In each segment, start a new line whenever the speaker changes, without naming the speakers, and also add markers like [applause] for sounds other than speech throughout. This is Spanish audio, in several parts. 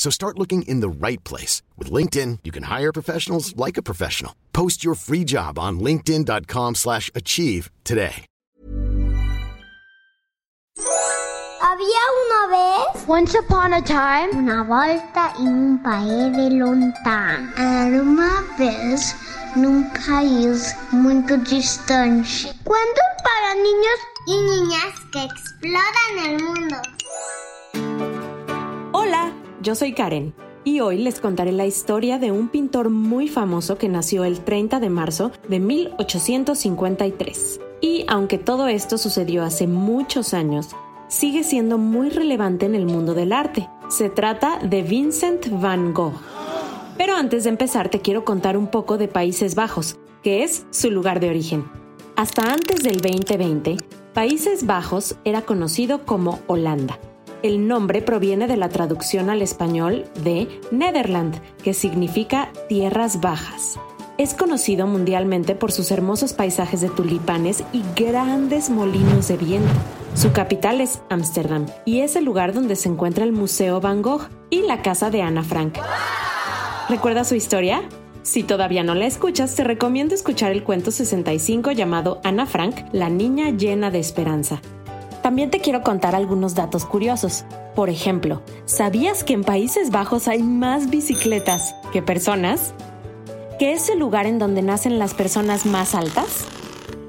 So start looking in the right place. With LinkedIn, you can hire professionals like a professional. Post your free job on linkedin.com slash achieve today.
Había una vez
Once upon a time,
una volta en un país de lontano. Era uma vez num país muito distante. Cuentos para niños y niñas que exploran el mundo.
Yo soy Karen y hoy les contaré la historia de un pintor muy famoso que nació el 30 de marzo de 1853. Y aunque todo esto sucedió hace muchos años, sigue siendo muy relevante en el mundo del arte. Se trata de Vincent van Gogh. Pero antes de empezar te quiero contar un poco de Países Bajos, que es su lugar de origen. Hasta antes del 2020, Países Bajos era conocido como Holanda. El nombre proviene de la traducción al español de Nederland, que significa tierras bajas. Es conocido mundialmente por sus hermosos paisajes de tulipanes y grandes molinos de viento. Su capital es Ámsterdam y es el lugar donde se encuentra el Museo Van Gogh y la casa de Ana Frank. ¿Recuerdas su historia? Si todavía no la escuchas, te recomiendo escuchar el cuento 65 llamado Ana Frank, la niña llena de esperanza. También te quiero contar algunos datos curiosos. Por ejemplo, ¿sabías que en Países Bajos hay más bicicletas que personas? ¿Qué es el lugar en donde nacen las personas más altas?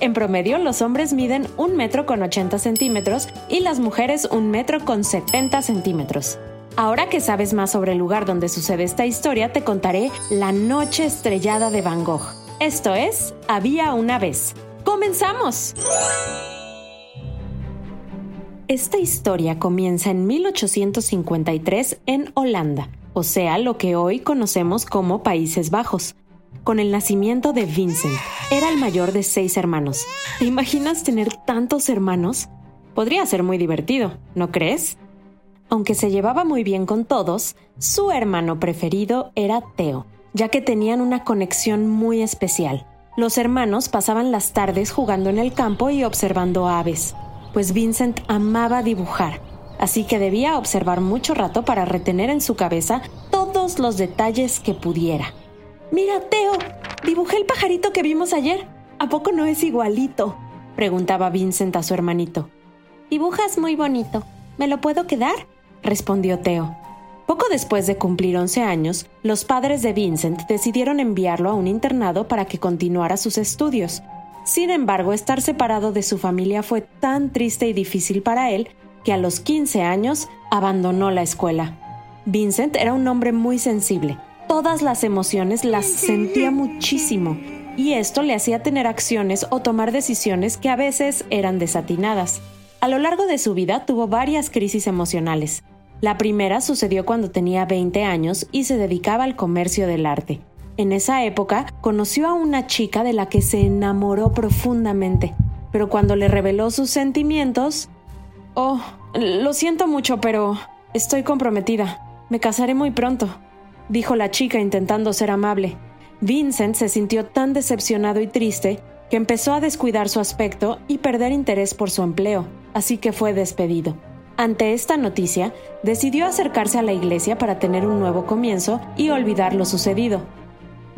En promedio, los hombres miden un metro con 80 centímetros y las mujeres un metro con 70 centímetros. Ahora que sabes más sobre el lugar donde sucede esta historia, te contaré La Noche Estrellada de Van Gogh. Esto es Había una vez. ¡Comenzamos! Esta historia comienza en 1853 en Holanda, o sea, lo que hoy conocemos como Países Bajos, con el nacimiento de Vincent. Era el mayor de seis hermanos. ¿Te imaginas tener tantos hermanos? Podría ser muy divertido, ¿no crees? Aunque se llevaba muy bien con todos, su hermano preferido era Theo, ya que tenían una conexión muy especial. Los hermanos pasaban las tardes jugando en el campo y observando aves, pues Vincent amaba dibujar, así que debía observar mucho rato para retener en su cabeza todos los detalles que pudiera. Mira, Theo, dibujé el pajarito que vimos ayer. ¿A poco no es igualito? preguntaba Vincent a su hermanito. Dibujas muy bonito. ¿Me lo puedo quedar? respondió Theo. Poco después de cumplir 11 años, los padres de Vincent decidieron enviarlo a un internado para que continuara sus estudios. Sin embargo, estar separado de su familia fue tan triste y difícil para él que a los 15 años abandonó la escuela. Vincent era un hombre muy sensible. Todas las emociones las [laughs] sentía muchísimo y esto le hacía tener acciones o tomar decisiones que a veces eran desatinadas. A lo largo de su vida tuvo varias crisis emocionales. La primera sucedió cuando tenía 20 años y se dedicaba al comercio del arte. En esa época conoció a una chica de la que se enamoró profundamente, pero cuando le reveló sus sentimientos... Oh, lo siento mucho, pero estoy comprometida. Me casaré muy pronto, dijo la chica intentando ser amable. Vincent se sintió tan decepcionado y triste que empezó a descuidar su aspecto y perder interés por su empleo, así que fue despedido. Ante esta noticia, decidió acercarse a la iglesia para tener un nuevo comienzo y olvidar lo sucedido.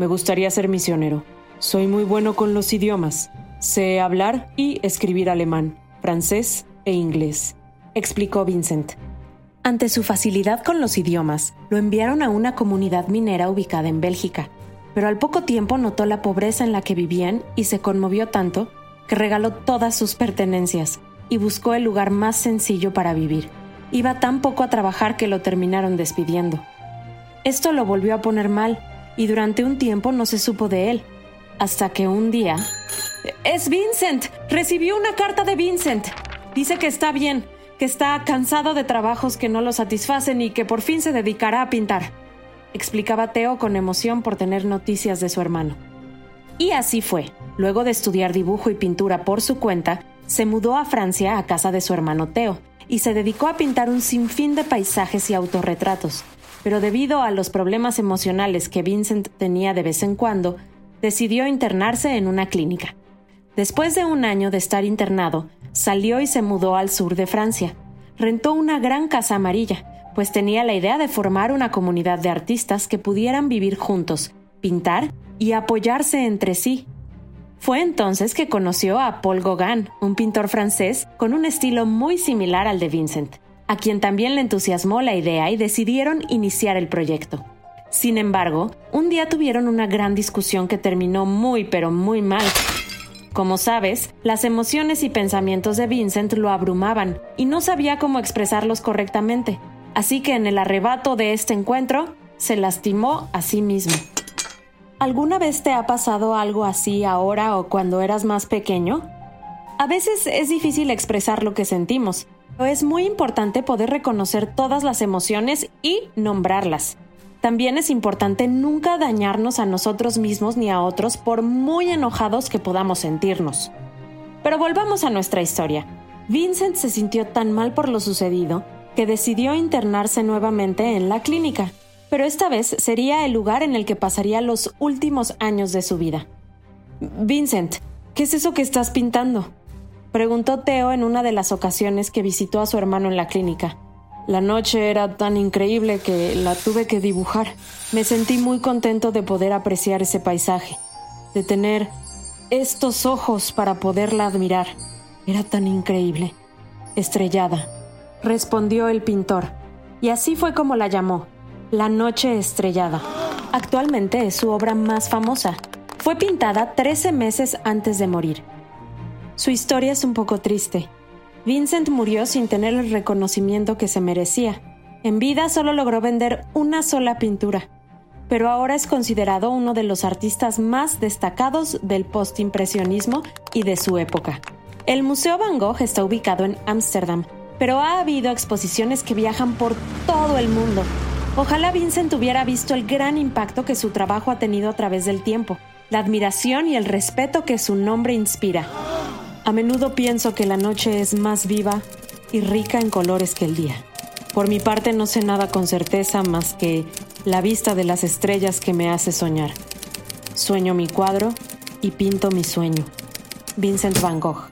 Me gustaría ser misionero. Soy muy bueno con los idiomas. Sé hablar y escribir alemán, francés e inglés, explicó Vincent. Ante su facilidad con los idiomas, lo enviaron a una comunidad minera ubicada en Bélgica, pero al poco tiempo notó la pobreza en la que vivían y se conmovió tanto que regaló todas sus pertenencias y buscó el lugar más sencillo para vivir. Iba tan poco a trabajar que lo terminaron despidiendo. Esto lo volvió a poner mal y durante un tiempo no se supo de él, hasta que un día... Es Vincent. Recibió una carta de Vincent. Dice que está bien, que está cansado de trabajos que no lo satisfacen y que por fin se dedicará a pintar. explicaba Teo con emoción por tener noticias de su hermano. Y así fue. Luego de estudiar dibujo y pintura por su cuenta, se mudó a Francia a casa de su hermano Teo y se dedicó a pintar un sinfín de paisajes y autorretratos. Pero debido a los problemas emocionales que Vincent tenía de vez en cuando, decidió internarse en una clínica. Después de un año de estar internado, salió y se mudó al sur de Francia. Rentó una gran casa amarilla, pues tenía la idea de formar una comunidad de artistas que pudieran vivir juntos, pintar y apoyarse entre sí. Fue entonces que conoció a Paul Gauguin, un pintor francés con un estilo muy similar al de Vincent, a quien también le entusiasmó la idea y decidieron iniciar el proyecto. Sin embargo, un día tuvieron una gran discusión que terminó muy pero muy mal. Como sabes, las emociones y pensamientos de Vincent lo abrumaban y no sabía cómo expresarlos correctamente, así que en el arrebato de este encuentro se lastimó a sí mismo. ¿Alguna vez te ha pasado algo así ahora o cuando eras más pequeño? A veces es difícil expresar lo que sentimos, es muy importante poder reconocer todas las emociones y nombrarlas. También es importante nunca dañarnos a nosotros mismos ni a otros por muy enojados que podamos sentirnos. Pero volvamos a nuestra historia. Vincent se sintió tan mal por lo sucedido que decidió internarse nuevamente en la clínica, pero esta vez sería el lugar en el que pasaría los últimos años de su vida. Vincent, ¿qué es eso que estás pintando? Preguntó Teo en una de las ocasiones que visitó a su hermano en la clínica. La noche era tan increíble que la tuve que dibujar. Me sentí muy contento de poder apreciar ese paisaje, de tener estos ojos para poderla admirar. Era tan increíble. Estrellada, respondió el pintor, y así fue como la llamó, La Noche Estrellada. Actualmente es su obra más famosa. Fue pintada 13 meses antes de morir. Su historia es un poco triste Vincent murió sin tener el reconocimiento que se merecía. En vida solo logró vender una sola pintura, pero ahora es considerado uno de los artistas más destacados del postimpresionismo y de su época. El Museo Van Gogh está ubicado en Ámsterdam, pero ha habido exposiciones que viajan por todo el mundo. Ojalá Vincent hubiera visto el gran impacto que su trabajo ha tenido a través del tiempo, la admiración y el respeto que su nombre inspira. A menudo pienso que la noche es más viva y rica en colores que el día. Por mi parte no sé nada con certeza más que la vista de las estrellas que me hace soñar. Sueño mi cuadro y pinto mi sueño. Vincent Van Gogh.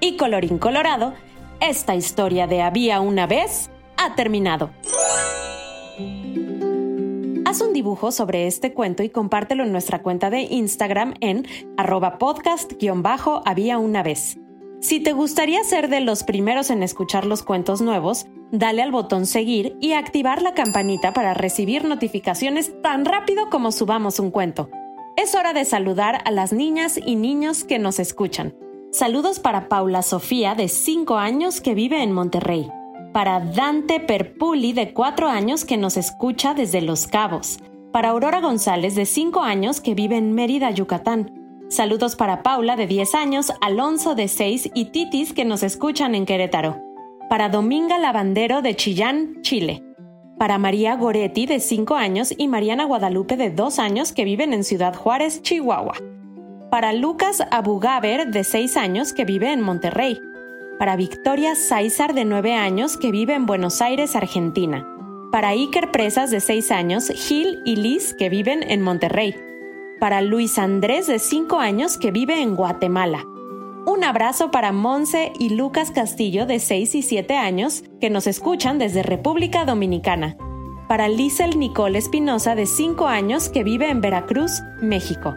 Y colorín colorado, esta historia de había una vez ha terminado. Haz un dibujo sobre este cuento y compártelo en nuestra cuenta de Instagram en arroba podcast-había una vez. Si te gustaría ser de los primeros en escuchar los cuentos nuevos, dale al botón seguir y activar la campanita para recibir notificaciones tan rápido como subamos un cuento. Es hora de saludar a las niñas y niños que nos escuchan. Saludos para Paula Sofía, de 5 años, que vive en Monterrey para Dante Perpuli de 4 años que nos escucha desde Los Cabos, para Aurora González de 5 años que vive en Mérida, Yucatán. Saludos para Paula de 10 años, Alonso de 6 y Titis que nos escuchan en Querétaro. Para Dominga Lavandero de Chillán, Chile. Para María Goretti de 5 años y Mariana Guadalupe de 2 años que viven en Ciudad Juárez, Chihuahua. Para Lucas Abugaber de 6 años que vive en Monterrey para Victoria Sáizar de 9 años que vive en Buenos Aires, Argentina. Para Iker Presas de 6 años, Gil y Liz que viven en Monterrey. Para Luis Andrés de 5 años que vive en Guatemala. Un abrazo para Monse y Lucas Castillo de 6 y 7 años que nos escuchan desde República Dominicana. Para Lizel Nicole Espinosa de 5 años que vive en Veracruz, México.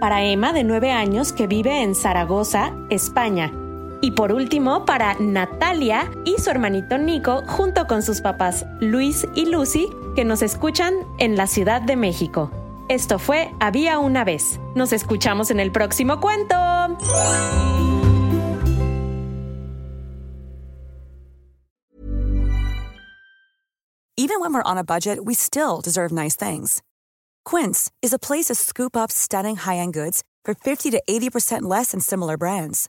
Para Emma de 9 años que vive en Zaragoza, España y por último, para Natalia y su hermanito Nico, junto con sus papás Luis y Lucy, que nos escuchan en la Ciudad de México. Esto fue Había una vez. Nos escuchamos en el próximo cuento.
Even when we're on a budget, we still deserve nice things. Quince is a place to scoop up stunning high-end goods for 50 to 80% less than similar brands.